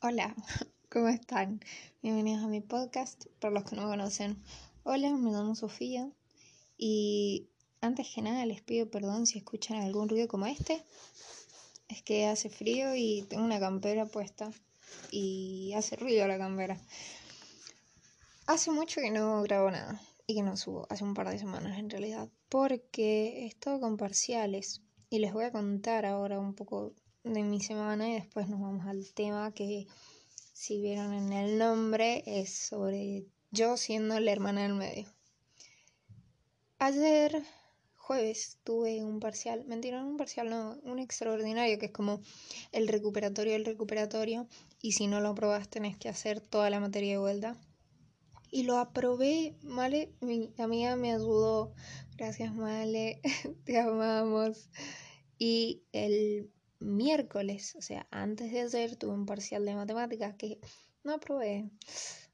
Hola, ¿cómo están? Bienvenidos a mi podcast. Para los que no me conocen, hola, me llamo Sofía y antes que nada les pido perdón si escuchan algún ruido como este. Es que hace frío y tengo una campera puesta y hace ruido la campera. Hace mucho que no grabo nada y que no subo, hace un par de semanas en realidad, porque he estado con parciales y les voy a contar ahora un poco de mi semana y después nos vamos al tema que si vieron en el nombre es sobre yo siendo la hermana del medio. Ayer jueves tuve un parcial, mentira, un parcial no, un extraordinario que es como el recuperatorio del recuperatorio y si no lo aprobas tenés que hacer toda la materia de vuelta. Y lo aprobé, Male, mi amiga me ayudó, gracias Male, te amamos. Y el miércoles, o sea, antes de ayer tuve un parcial de matemáticas que no aprobé.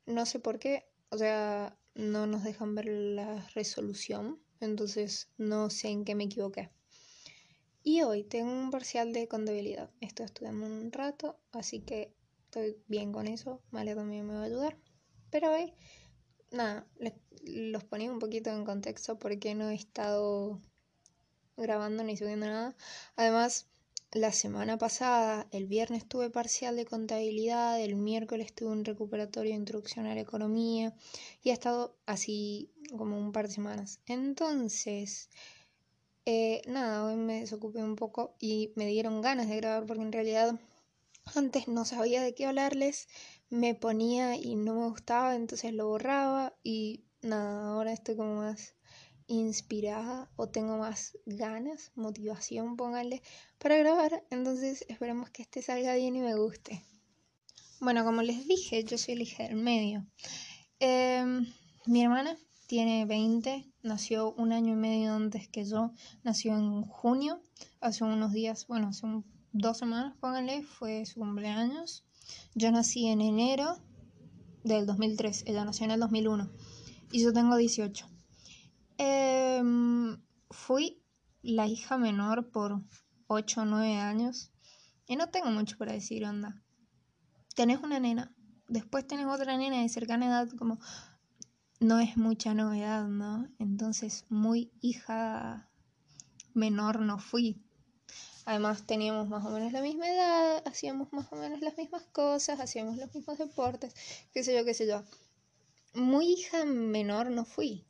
No sé por qué, o sea, no nos dejan ver la resolución, entonces no sé en qué me equivoqué. Y hoy tengo un parcial de contabilidad. Estoy estudiando un rato, así que estoy bien con eso. Male también me va a ayudar. Pero hoy, nada, los ponía un poquito en contexto porque no he estado grabando ni subiendo nada. Además, la semana pasada, el viernes tuve parcial de contabilidad, el miércoles tuve un recuperatorio de introducción a la economía y ha estado así como un par de semanas. Entonces, eh, nada, hoy me desocupé un poco y me dieron ganas de grabar porque en realidad antes no sabía de qué hablarles, me ponía y no me gustaba, entonces lo borraba y nada, ahora estoy como más inspirada o tengo más ganas, motivación, póngale, para grabar. Entonces esperemos que este salga bien y me guste. Bueno, como les dije, yo soy hija del medio. Em, mi hermana tiene 20, nació un año y medio antes que yo, nació en junio, hace unos días, bueno, hace dos semanas, pónganle, fue su cumpleaños. Yo nací en enero del 2003, ella nació en el 2001 y yo tengo 18. Em, fui la hija menor por 8 o 9 años. Y no tengo mucho para decir, onda. Tenés una nena, después tenés otra nena de cercana edad, como no es mucha novedad, ¿no? Entonces, muy hija menor no fui. Además, teníamos más o menos la misma edad, hacíamos más o menos las mismas cosas, hacíamos los mismos deportes, qué sé yo, qué sé yo. Muy hija menor no fui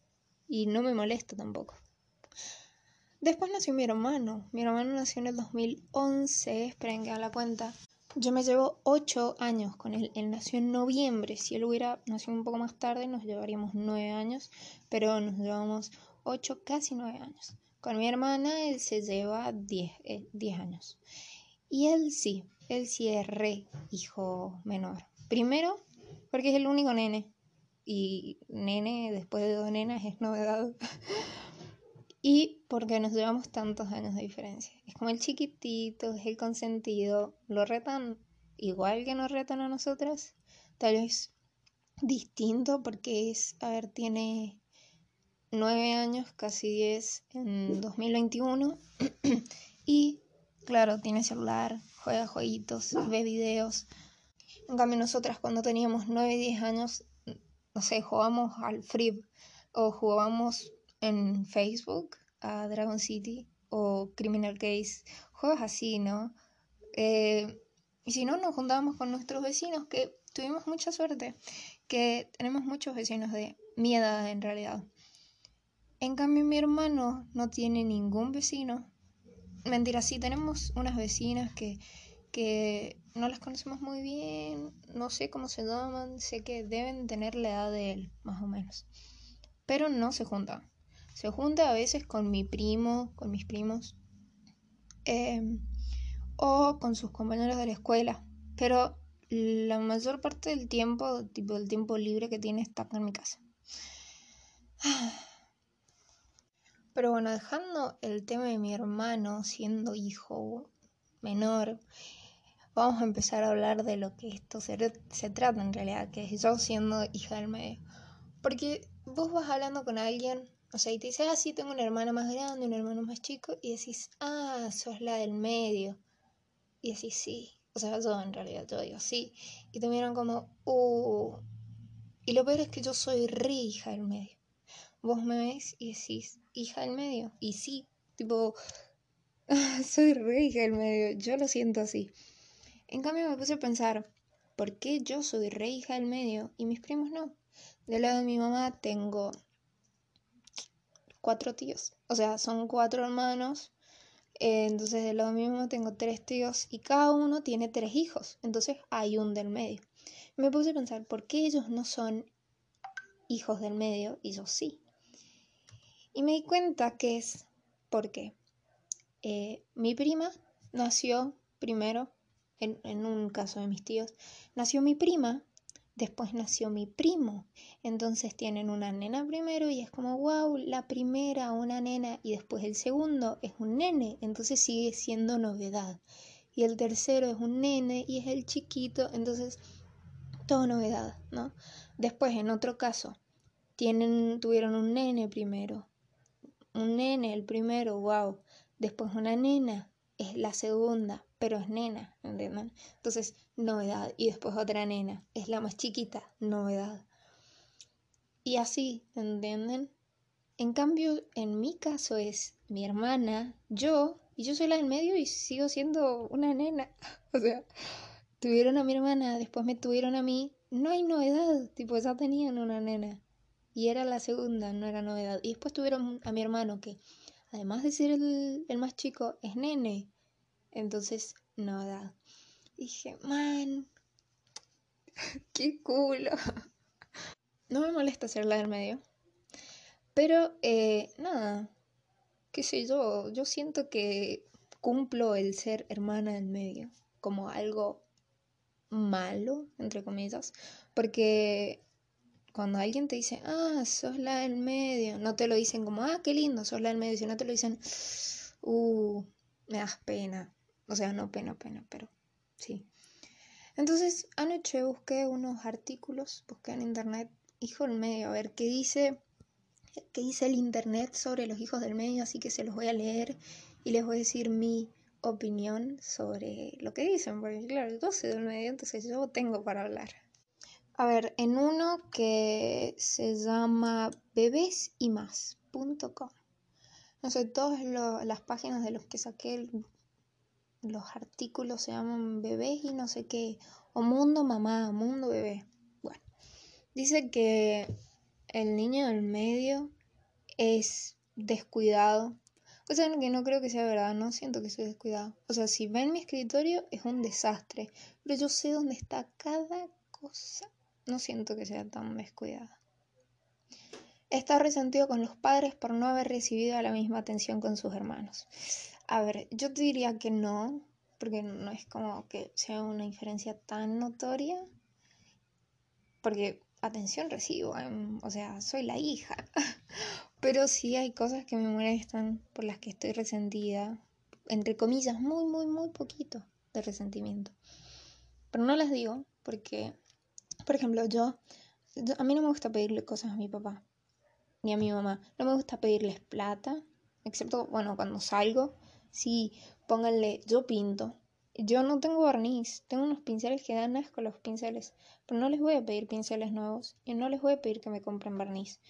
y no me molesta tampoco. Después nació mi hermano. Mi hermano nació en el 2011. Esperen que haga la cuenta. Yo me llevo 8 años con él. Él nació en noviembre. Si él hubiera nacido un poco más tarde, nos llevaríamos 9 años. Pero nos llevamos 8, casi 9 años. Con mi hermana, él se lleva 10, 10 eh, años. Y él sí, él sí es re hijo menor. Primero, porque es el único nene y nene después de dos nenas es novedad. y porque nos llevamos tantos años de diferencia. Es como el chiquitito, es el consentido, lo retan igual que nos retan a nosotras, tal vez distinto porque es, a ver, tiene nueve años, casi diez en 2021 y claro, tiene celular, juega jueguitos, ve videos. En cambio nosotras cuando teníamos nueve, diez años no sé, jugamos al Free o jugamos en Facebook a Dragon City o Criminal Case, juegos así, ¿no? Eh, y si no, nos juntábamos con nuestros vecinos, que tuvimos mucha suerte, que tenemos muchos vecinos de mi edad en realidad. En cambio, mi hermano no tiene ningún vecino. Mentira, sí, tenemos unas vecinas que que no las conocemos muy bien, no sé cómo se llaman, sé que deben tener la edad de él, más o menos. Pero no se juntan. Se junta a veces con mi primo, con mis primos, em, o con sus compañeros de la escuela. Pero la mayor parte del tiempo, tipo el tiempo libre que tiene, está en mi casa. Pero bueno, dejando el tema de mi hermano siendo hijo menor vamos a empezar a hablar de lo que esto se, trata en realidad, que es yo siendo hija del medio. Porque vos vas hablando con alguien, o sea, y te dices, ah, sí, tengo una hermana más grande, un hermano más chico, y decís, ah, sos la del medio. Y decís, sí, O sea, yo en realidad, yo digo sí. Y te miran como, uh. Y lo peor es que yo soy re hija del medio. Vos me ves y decís, hija del medio. Y sí, tipo, soy re hija del medio. Yo lo siento así. En cambio me puse a pensar, ¿por qué yo soy re hija del medio y mis primos no? Del lado de mi mamá tengo cuatro tíos. O sea, son cuatro hermanos. Eh, entonces, del lado de mi mamá tengo tres tíos y cada uno tiene tres hijos. Entonces, hay un del medio. Me puse a pensar, ¿por qué ellos no son hijos del medio y yo sí? Y me di cuenta que es porque eh, mi prima nació primero, en, en un caso de mis tíos, nació mi prima Después nació mi primo. Entonces tienen una nena primero y es como, wow, la primera una nena y después el segundo es un nene. Entonces sigue siendo novedad. Y el tercero es un nene y es el chiquito. Entonces, todo novedad, ¿no? Después, en otro caso, tienen, tuvieron un nene primero. Un nene, el primero, wow. Después una nena, es la segunda, pero es nena, ¿entienden? Entonces, novedad. Y después otra nena, es la más chiquita, novedad. Y así, ¿entienden? En cambio, en mi caso es mi hermana, yo, y yo soy la del medio y sigo siendo una nena. o sea, tuvieron a mi hermana, después me tuvieron a mí. No hay novedad, tipo, ya tenían una nena. Y era la segunda, no era novedad. Y después tuvieron a mi hermano que además de ser el, más chico, es nene. Entonces, no da. Dije, man, qué culo. No me molesta ser la del medio. Pero, eh, nada, qué sé yo, yo siento que cumplo el ser hermana del medio como algo malo, entre comillas, porque cuando alguien te dice, ah, sos la del medio, no te lo dicen como, ah, qué lindo, sos la del medio, sino te lo dicen, uh, me das pena. O sea, no pena, pena, pero sí. Entonces, anoche busqué unos artículos, busqué en internet, hijo del medio, a ver qué dice, qué dice el internet sobre los hijos del medio, así que se los voy a leer y les voy a decir mi opinión sobre lo que dicen, porque claro, yo soy del medio, entonces yo tengo para hablar. A ver, en uno que se llama bebesymas.com. No sé, todas las páginas de los que saqué los artículos se llaman bebés y no sé qué. O mundo mamá, mundo bebé. Bueno, dice que el niño del medio es descuidado. O sea, que no creo que sea verdad, no siento que sea descuidado. O sea, si ven mi escritorio es un desastre, pero yo sé dónde está cada cosa no siento que sea tan descuidada. Está resentido con los padres por no haber recibido la misma atención con sus hermanos. A ver, yo te diría que no, porque no es como que sea una inferencia tan notoria, porque atención recibo, em, o sea, soy la hija, pero sí hay cosas que me molestan por las que estoy resentida, entre comillas, muy, muy, muy poquito de resentimiento. Pero no las digo porque por ejemplo, yo, a mí no me gusta pedirle cosas a mi papá ni a mi mamá. No me gusta pedirles plata, excepto, bueno, cuando salgo, sí, pónganle, yo pinto. Yo no tengo barniz, tengo unos pinceles que dan asco los pinceles, pero no les voy a pedir pinceles nuevos y no les voy a pedir que me compren barniz.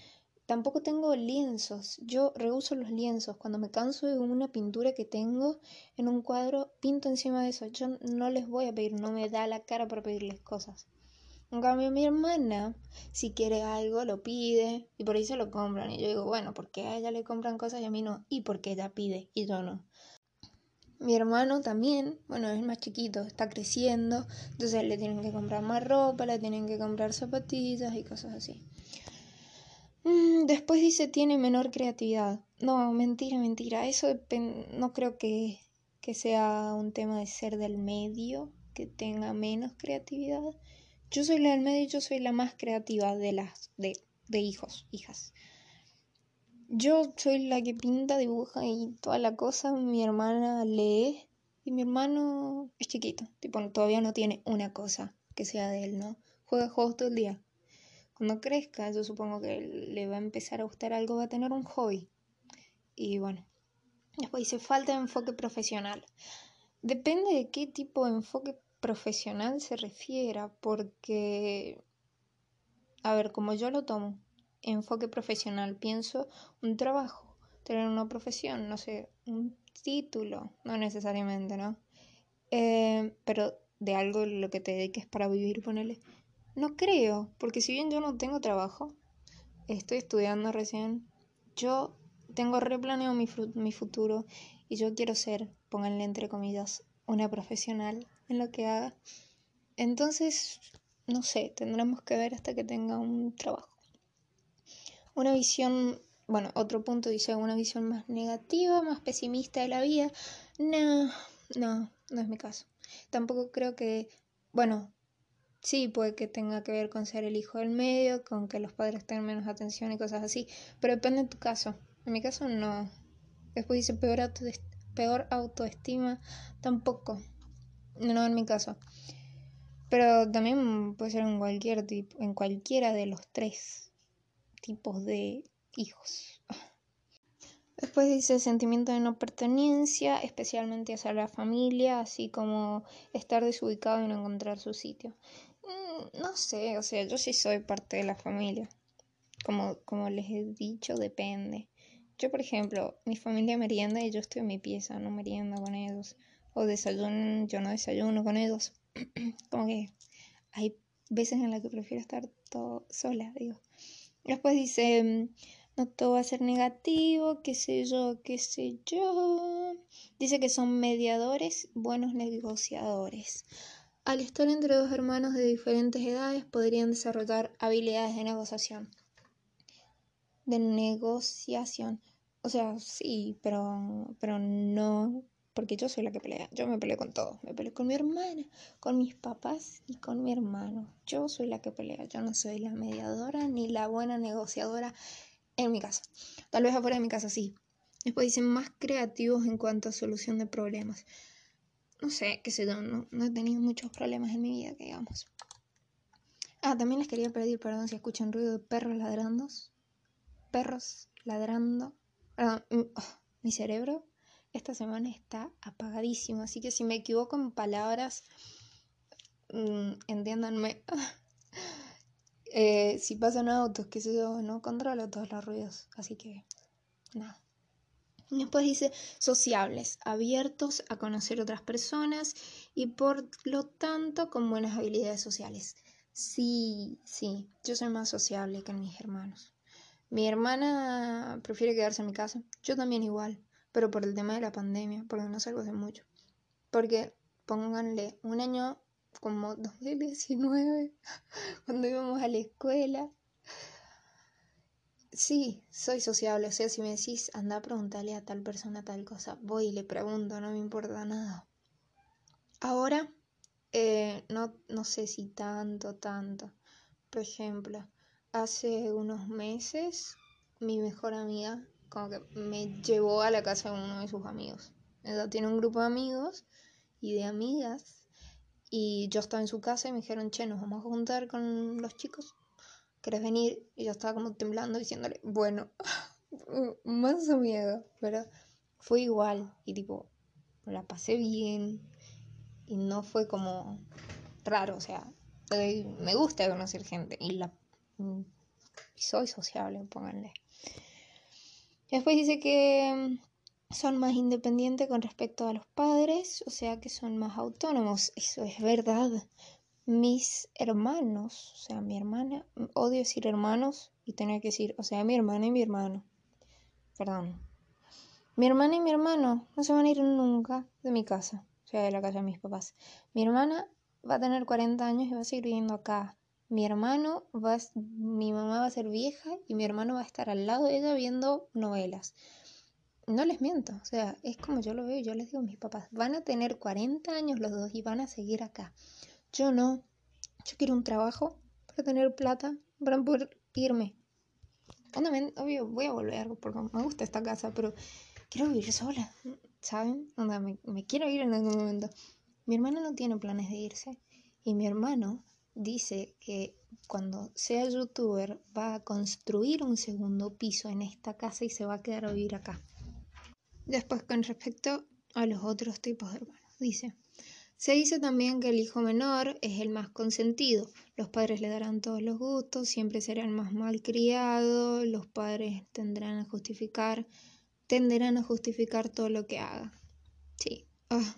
Tampoco tengo lienzos, yo reuso los lienzos. Cuando me canso de una pintura que tengo en un cuadro, pinto encima de eso. Yo no les voy a pedir, no me da la cara para pedirles cosas. En cambio, mi hermana, si quiere algo, lo pide y por ahí se lo compran. Y yo digo, bueno, ¿por qué a ella le compran cosas y a mí no? Y porque ella pide y yo no. Mi hermano también, bueno, es más chiquito, está creciendo, entonces le tienen que comprar más ropa, le tienen que comprar zapatillas y cosas así. Mm, después dice tiene menor creatividad. No, mentira, mentira. Eso no creo que, que sea un tema de ser del medio, que tenga menos creatividad. Yo soy la del medio y yo soy la más creativa de las de, de hijos, hijas. Yo soy la que pinta, dibuja y toda la cosa. Mi hermana lee y mi hermano es chiquito. Tipo, todavía no tiene una cosa que sea de él, ¿no? Juega juegos todo el día. Cuando crezca, yo supongo que le va a empezar a gustar algo, va a tener un hobby. Y bueno, después dice falta de enfoque profesional. Depende de qué tipo de enfoque profesional se refiera, porque, a ver, como yo lo tomo, enfoque profesional, pienso un trabajo, tener una profesión, no sé, un título, no necesariamente, ¿no? Eh, pero de algo lo que te dediques para vivir, ponele. No creo, porque si bien yo no tengo trabajo, estoy estudiando recién, yo tengo replaneado mi, mi futuro y yo quiero ser, pónganle entre comillas, una profesional en lo que haga. Entonces, no sé, tendremos que ver hasta que tenga un trabajo. Una visión, bueno, otro punto dice una visión más negativa, más pesimista de la vida. No, no, no es mi caso. Tampoco creo que, bueno, sí puede que tenga que ver con ser el hijo del medio, con que los padres tengan menos atención y cosas así, pero depende de tu caso. En mi caso no. Después dice peor, peor autoestima, tampoco. No en mi caso. Pero también puede ser en cualquier tipo, en cualquiera de los tres tipos de hijos. Después dice sentimiento de no pertenencia, especialmente hacia la familia, así como estar desubicado y no encontrar su sitio. Mm, no sé, o sea, yo sí soy parte de la familia. Como, como les he dicho, depende. Yo, por ejemplo, mi familia merienda y yo estoy en mi pieza, no merienda con ellos o desayuno, yo no desayuno con ellos. Como que hay veces en las que prefiero estar sola, digo. Después dice, mm, no todo va a ser negativo, qué sé yo, qué sé yo. Dice que son mediadores, buenos negociadores. Al estar entre dos hermanos de diferentes edades podrían desarrollar habilidades de negociación. De negociación. O sea, sí, pero, pero no porque yo soy la que pelea. Yo me peleo con todo. Me peleo con mi hermana, con mis papás y con mi hermano. Yo soy la que pelea. Yo no soy la mediadora ni la buena negociadora en mi casa. Tal vez afuera de mi casa sí. Después dicen más creativos en cuanto a solución de problemas. No sé, qué sé yo, no, no he tenido muchos problemas en mi vida, que digamos. Ah, también les quería pedir perdón si escuchan ruido de perros ladrando. Perros ladrando. Perdón, mm, oh, mi cerebro esta semana está apagadísimo, así que si me equivoco en palabras, mm, entiéndanme. Eh, si pasan autos, qué sé yo, no controlo todos los ruidos, así que nada. Después dice sociables, abiertos a conocer otras personas y por lo tanto con buenas habilidades sociales. Sí, sí, yo soy más sociable que mis hermanos. Mi hermana prefiere quedarse en mi casa, yo también igual pero por el tema de la pandemia, porque no salgo de mucho. Porque pónganle un año como 2019, cuando íbamos a la escuela. Sí, soy sociable, o sea, si me decís, anda a preguntarle a tal persona tal cosa, voy y le pregunto, no me importa nada. Ahora, eh, no, no sé si tanto, tanto. Por ejemplo, hace unos meses, mi mejor amiga como que me llevó a la casa de uno de sus amigos. Ella tiene un grupo de amigos y de amigas. Y yo estaba en su casa y me dijeron, che, nos vamos a juntar con los chicos. ¿Querés venir? Y yo estaba como temblando diciéndole, bueno, más miedo. Pero fue igual. Y tipo, la pasé bien. Y no fue como raro. O sea, me gusta conocer gente. Y la soy sociable, pónganle. Después dice que mm, son más independientes con respecto a los padres, o sea que son más autónomos. Eso es verdad. Mis hermanos, o sea, mi hermana, odio decir hermanos y tener que decir, o sea, mi hermana y mi hermano. Perdón. Mi hermana y mi hermano no se van a ir nunca de mi casa, o sea, de la casa de mis papás. Mi hermana va a tener 40 años y va a seguir viviendo acá mi hermano va, mi mamá va a ser vieja y mi hermano va a estar al lado de ella viendo novelas. No les miento, o sea, es como yo lo veo, yo les digo a mis papás, van a tener 40 años los dos y van a seguir acá. Yo no, yo quiero un trabajo para tener plata, para poder irme. obvio, voy a volver porque me gusta esta casa, pero quiero vivir sola, ¿saben? me, me quiero ir en algún momento. Mi hermano no tiene planes de irse y mi hermano dice que cuando sea youtuber va a construir un segundo piso en esta casa y se va a quedar a vivir acá. Después, con respecto a los otros tipos de hermanos, dice, Se dice también que el hijo menor es el más consentido. Los padres le darán todos los gustos, siempre será el más malcriado, los padres tendrán a justificar, tenderán a justificar todo lo que haga. Sí, ah,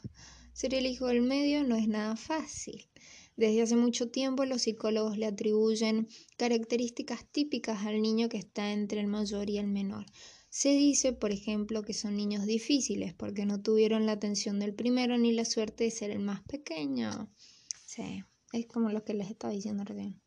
ser el hijo del medio no es nada fácil. Desde hace mucho tiempo los psicólogos le atribuyen características típicas al niño que está entre el mayor y el menor. Se dice, por ejemplo, que son niños difíciles porque no tuvieron la atención del primero ni la suerte de ser el más pequeño. Sí, es como lo que les estaba diciendo recién.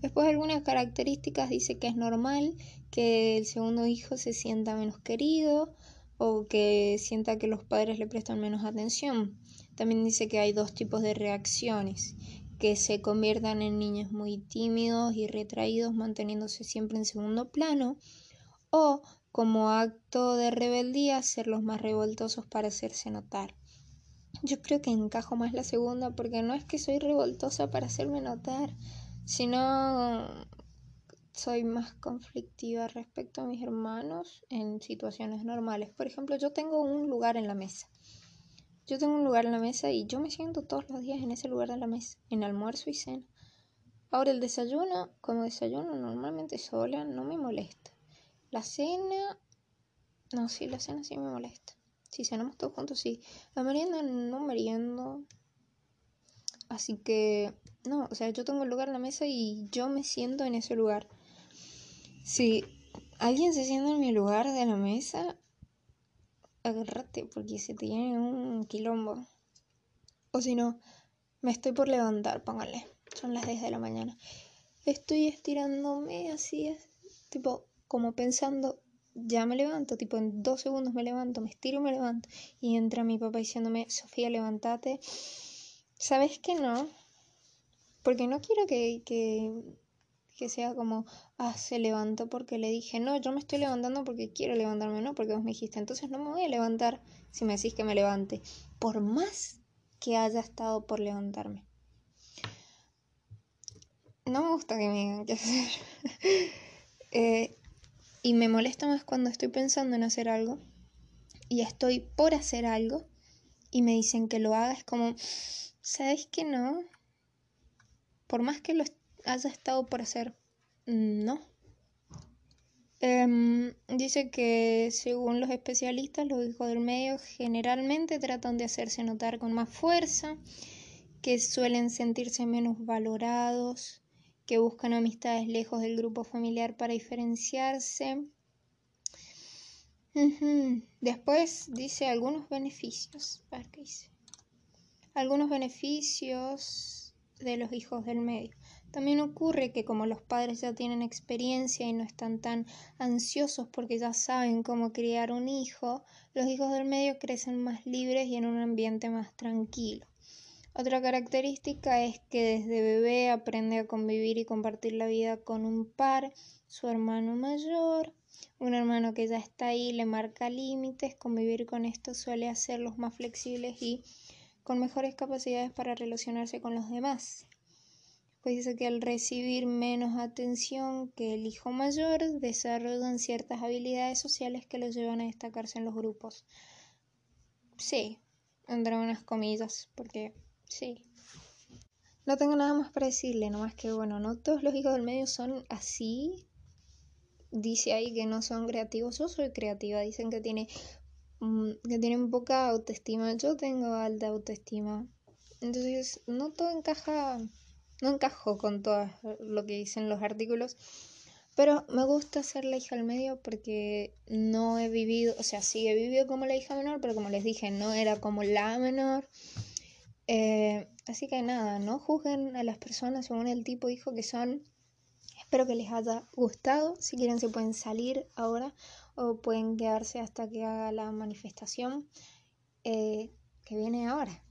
Después algunas características dice que es normal que el segundo hijo se sienta menos querido o que sienta que los padres le prestan menos atención. También dice que hay dos tipos de reacciones, que se conviertan en niños muy tímidos y retraídos manteniéndose siempre en segundo plano o como acto de rebeldía ser los más revoltosos para hacerse notar. Yo creo que encajo más la segunda porque no es que soy revoltosa para hacerme notar, sino soy más conflictiva respecto a mis hermanos en situaciones normales. Por ejemplo, yo tengo un lugar en la mesa. Yo tengo un lugar en la mesa y yo me siento todos los días en ese lugar de la mesa, en almuerzo y cena. Ahora el desayuno, como desayuno normalmente sola, no me molesta. La cena. No, sí, la cena sí me molesta. Si cenamos todos juntos, sí. La merienda no meriendo. Así que. No, o sea, yo tengo el lugar en la mesa y yo me siento en ese lugar. Si alguien se sienta en mi lugar de la mesa, agárrate porque se tiene un quilombo. O si no, me estoy por levantar, póngale. Son las 10 de la mañana. Estoy estirándome así, tipo, como pensando, ya me levanto, tipo en dos segundos me levanto, me estiro me levanto. Y entra mi papá diciéndome, Sofía, levántate. ¿Sabes que no? Porque no quiero que, que, que sea como, ah, se levantó porque le dije, no, yo me estoy levantando porque quiero levantarme, no, porque vos me dijiste, entonces no me voy a levantar si me decís que me levante, por más que haya estado por levantarme. No me gusta que me digan qué hacer. eh, y me molesta más cuando estoy pensando en hacer algo y estoy por hacer algo y me dicen que lo haga. Es como, ¿sabes que no? Por más que lo haya estado por hacer, no. Em, dice que según los especialistas, los hijos del medio generalmente tratan de hacerse notar con más fuerza, que suelen sentirse menos valorados, que buscan amistades lejos del grupo familiar para diferenciarse. Después dice algunos beneficios. Algunos beneficios de los hijos del medio. También ocurre que como los padres ya tienen experiencia y no están tan ansiosos porque ya saben cómo criar un hijo, los hijos del medio crecen más libres y en un ambiente más tranquilo. Otra característica es que desde bebé aprende a convivir y compartir la vida con un par, su hermano mayor, un hermano que ya está ahí, le marca límites, convivir con esto suele hacerlos más flexibles y con mejores capacidades para relacionarse con los demás. Pues dice que al recibir menos atención que el hijo mayor, desarrollan ciertas habilidades sociales que los llevan a destacarse en los grupos. Sí, entre unas comillas, porque Sí. No tengo nada más para decirle, nomás que bueno, no todos los hijos del medio son así. Dice ahí que no son creativos. Yo soy creativa, dicen que tiene mm, que tienen poca autoestima. Yo tengo alta autoestima. Entonces, no todo encaja, no encajo con todo lo que dicen los artículos. Pero me gusta ser la hija del medio porque no he vivido, o sea, sí he vivido como la hija menor, pero como les dije, no era como la menor. Eh, así que nada, no juzguen a las personas según el tipo de hijo que son. Espero que les haya gustado. Si quieren se pueden salir ahora o pueden quedarse hasta que haga la manifestación eh, que viene ahora.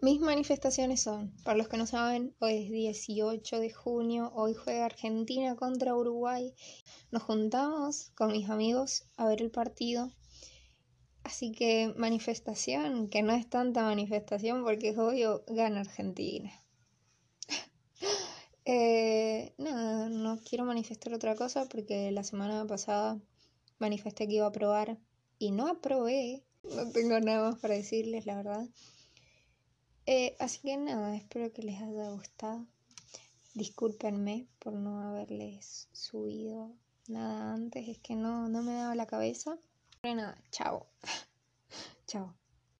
Mis manifestaciones son, para los que no saben, hoy es 18 de junio, hoy juega Argentina contra Uruguay. Nos juntamos con mis amigos a ver el partido Así que manifestación, que no es tanta manifestación porque es obvio, gana Argentina. eh, nada, no quiero manifestar otra cosa porque la semana pasada manifesté que iba a aprobar y no aprobé. No tengo nada más para decirles, la verdad. Eh, así que nada, espero que les haya gustado. Discúlpenme por no haberles subido nada antes, es que no, no me daba la cabeza. Pero nada, chao. chao.